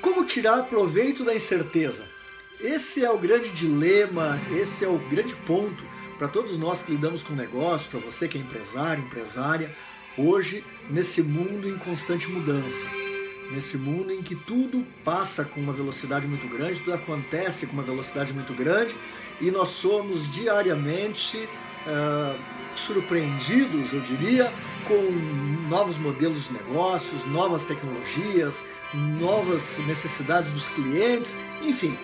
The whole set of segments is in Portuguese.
Como tirar proveito da incerteza? Esse é o grande dilema, esse é o grande ponto para todos nós que lidamos com negócio, para você que é empresário, empresária, hoje nesse mundo em constante mudança. Nesse mundo em que tudo passa com uma velocidade muito grande, tudo acontece com uma velocidade muito grande e nós somos diariamente uh, surpreendidos, eu diria, com novos modelos de negócios, novas tecnologias, novas necessidades dos clientes, enfim.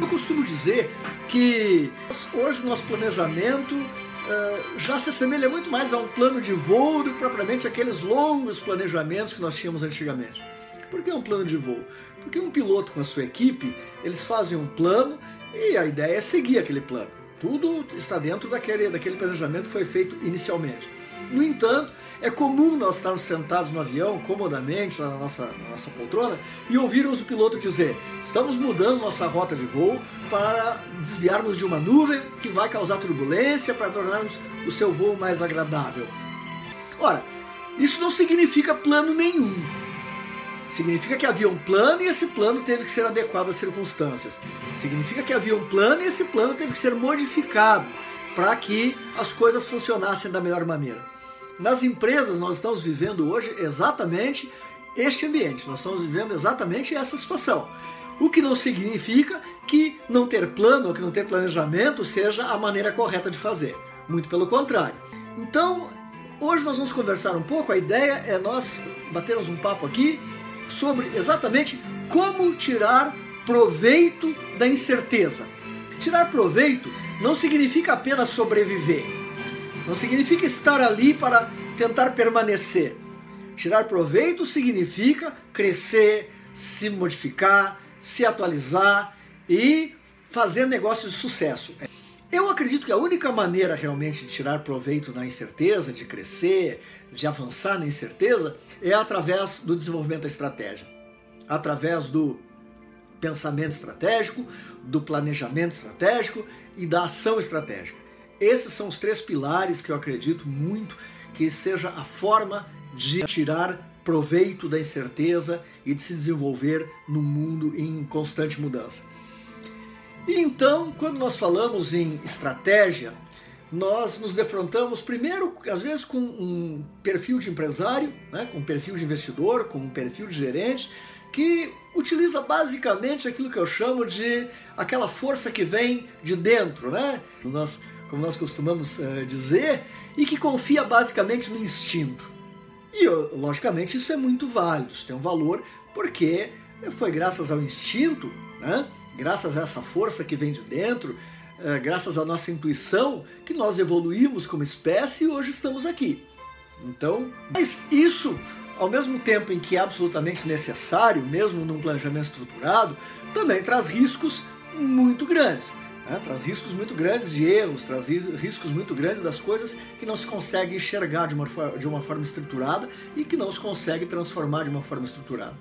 Eu costumo dizer que hoje o nosso planejamento uh, já se assemelha muito mais a um plano de voo do que propriamente aqueles longos planejamentos que nós tínhamos antigamente. Por que um plano de voo? Porque um piloto com a sua equipe, eles fazem um plano e a ideia é seguir aquele plano. Tudo está dentro daquele, daquele planejamento que foi feito inicialmente. No entanto, é comum nós estarmos sentados no avião, comodamente, na nossa, na nossa poltrona, e ouvirmos o piloto dizer: estamos mudando nossa rota de voo para desviarmos de uma nuvem que vai causar turbulência, para tornarmos o seu voo mais agradável. Ora, isso não significa plano nenhum. Significa que havia um plano e esse plano teve que ser adequado às circunstâncias. Significa que havia um plano e esse plano teve que ser modificado para que as coisas funcionassem da melhor maneira. Nas empresas, nós estamos vivendo hoje exatamente este ambiente, nós estamos vivendo exatamente essa situação. O que não significa que não ter plano que não ter planejamento seja a maneira correta de fazer. Muito pelo contrário. Então, hoje nós vamos conversar um pouco. A ideia é nós batermos um papo aqui sobre exatamente como tirar proveito da incerteza. Tirar proveito não significa apenas sobreviver, não significa estar ali para tentar permanecer. Tirar proveito significa crescer, se modificar, se atualizar e fazer negócios de sucesso. Eu acredito que a única maneira realmente de tirar proveito da incerteza, de crescer, de avançar na incerteza, é através do desenvolvimento da estratégia, através do pensamento estratégico, do planejamento estratégico e da ação estratégica. Esses são os três pilares que eu acredito muito que seja a forma de tirar proveito da incerteza e de se desenvolver no mundo em constante mudança. E então, quando nós falamos em estratégia, nós nos defrontamos primeiro, às vezes, com um perfil de empresário, né, com um perfil de investidor, com um perfil de gerente, que utiliza basicamente aquilo que eu chamo de aquela força que vem de dentro, né? Nós, como nós costumamos uh, dizer, e que confia basicamente no instinto. E, logicamente, isso é muito válido, isso tem um valor, porque foi graças ao instinto, né? graças a essa força que vem de dentro, uh, graças à nossa intuição, que nós evoluímos como espécie e hoje estamos aqui. Então, mas isso ao mesmo tempo em que é absolutamente necessário, mesmo num planejamento estruturado, também traz riscos muito grandes. Né? Traz riscos muito grandes de erros, traz riscos muito grandes das coisas que não se consegue enxergar de uma, de uma forma estruturada e que não se consegue transformar de uma forma estruturada.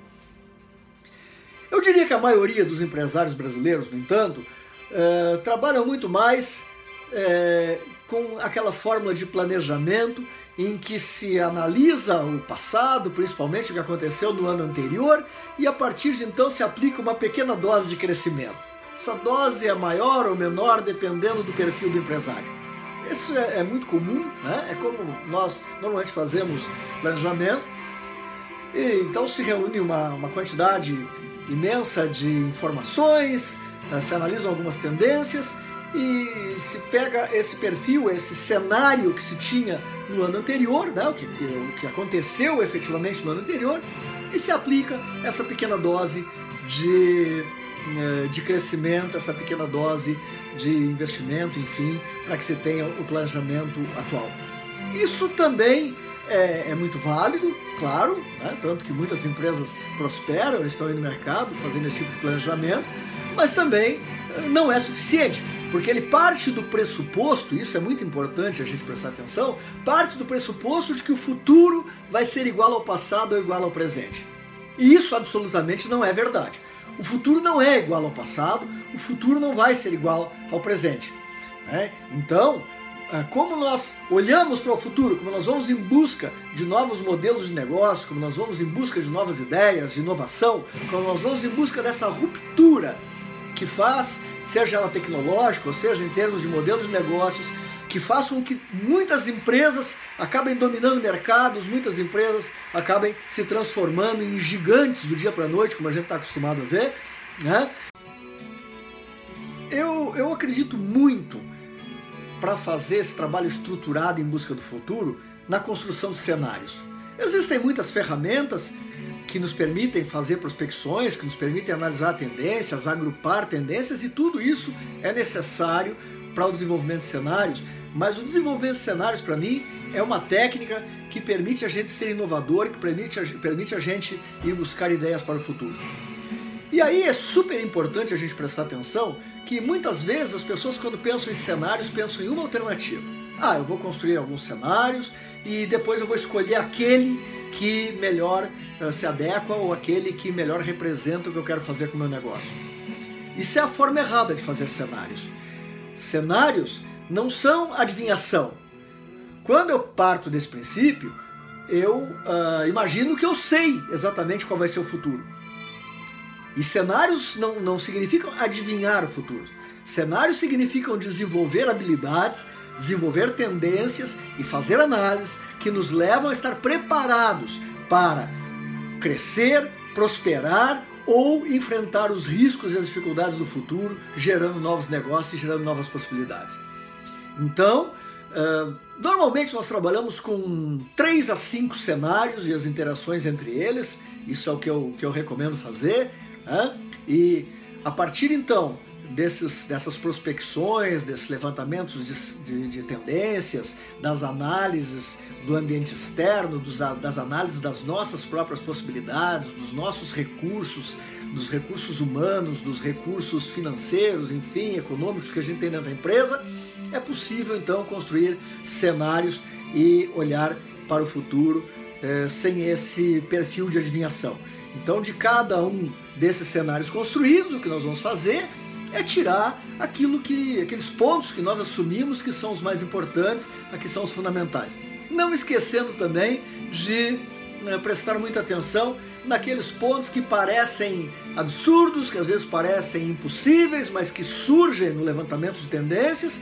Eu diria que a maioria dos empresários brasileiros, no entanto, eh, trabalham muito mais eh, com aquela fórmula de planejamento em que se analisa o passado, principalmente o que aconteceu no ano anterior, e a partir de então se aplica uma pequena dose de crescimento. Essa dose é maior ou menor dependendo do perfil do empresário. Isso é, é muito comum, né? é como nós normalmente fazemos planejamento. E, então se reúne uma, uma quantidade imensa de informações, eh, se analisam algumas tendências e se pega esse perfil, esse cenário que se tinha no ano anterior, né, o, que, que, o que aconteceu efetivamente no ano anterior, e se aplica essa pequena dose de, eh, de crescimento, essa pequena dose de investimento, enfim, para que se tenha o planejamento atual. Isso também é, é muito válido, claro, né, tanto que muitas empresas prosperam, estão aí no mercado fazendo esse tipo de planejamento, mas também eh, não é suficiente porque ele parte do pressuposto, isso é muito importante a gente prestar atenção, parte do pressuposto de que o futuro vai ser igual ao passado ou igual ao presente. E isso absolutamente não é verdade. O futuro não é igual ao passado, o futuro não vai ser igual ao presente. Né? Então, ah, como nós olhamos para o futuro, como nós vamos em busca de novos modelos de negócio, como nós vamos em busca de novas ideias, de inovação, como nós vamos em busca dessa ruptura que faz, seja ela tecnológica, ou seja em termos de modelos de negócios, que façam que muitas empresas acabem dominando mercados, muitas empresas acabem se transformando em gigantes do dia para a noite, como a gente está acostumado a ver. Né? Eu, eu acredito muito para fazer esse trabalho estruturado em busca do futuro na construção de cenários. Existem muitas ferramentas que nos permitem fazer prospecções, que nos permitem analisar tendências, agrupar tendências e tudo isso é necessário para o desenvolvimento de cenários, mas o desenvolvimento de cenários para mim é uma técnica que permite a gente ser inovador, que permite a, permite a gente ir buscar ideias para o futuro. E aí é super importante a gente prestar atenção que muitas vezes as pessoas quando pensam em cenários pensam em uma alternativa. Ah, eu vou construir alguns cenários e depois eu vou escolher aquele que melhor uh, se adequa ou aquele que melhor representa o que eu quero fazer com o meu negócio. Isso é a forma errada de fazer cenários. Cenários não são adivinhação. Quando eu parto desse princípio, eu uh, imagino que eu sei exatamente qual vai ser o futuro. E cenários não, não significam adivinhar o futuro. Cenários significam desenvolver habilidades, desenvolver tendências e fazer análises que nos levam a estar preparados para crescer, prosperar ou enfrentar os riscos e as dificuldades do futuro, gerando novos negócios e gerando novas possibilidades. Então, normalmente nós trabalhamos com três a cinco cenários e as interações entre eles. Isso é o que eu, que eu recomendo fazer. Né? E a partir então desses, dessas prospecções, desses levantamentos de, de, de, tendências, das análises do ambiente externo, dos, das análises das nossas próprias possibilidades, dos nossos recursos, dos recursos humanos, dos recursos financeiros, enfim, econômicos que a gente tem dentro da empresa, é possível então construir cenários e olhar para o futuro eh, sem esse perfil de adivinhação. Então, de cada um desses cenários construídos, o que nós vamos fazer é tirar aquilo que, aqueles pontos que nós assumimos que são os mais importantes, que são os fundamentais. Não esquecendo também de né, prestar muita atenção naqueles pontos que parecem absurdos, que às vezes parecem impossíveis, mas que surgem no levantamento de tendências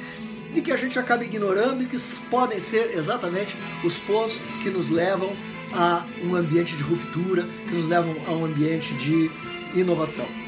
e que a gente acaba ignorando e que podem ser exatamente os pontos que nos levam a um ambiente de ruptura, que nos levam a um ambiente de inovação.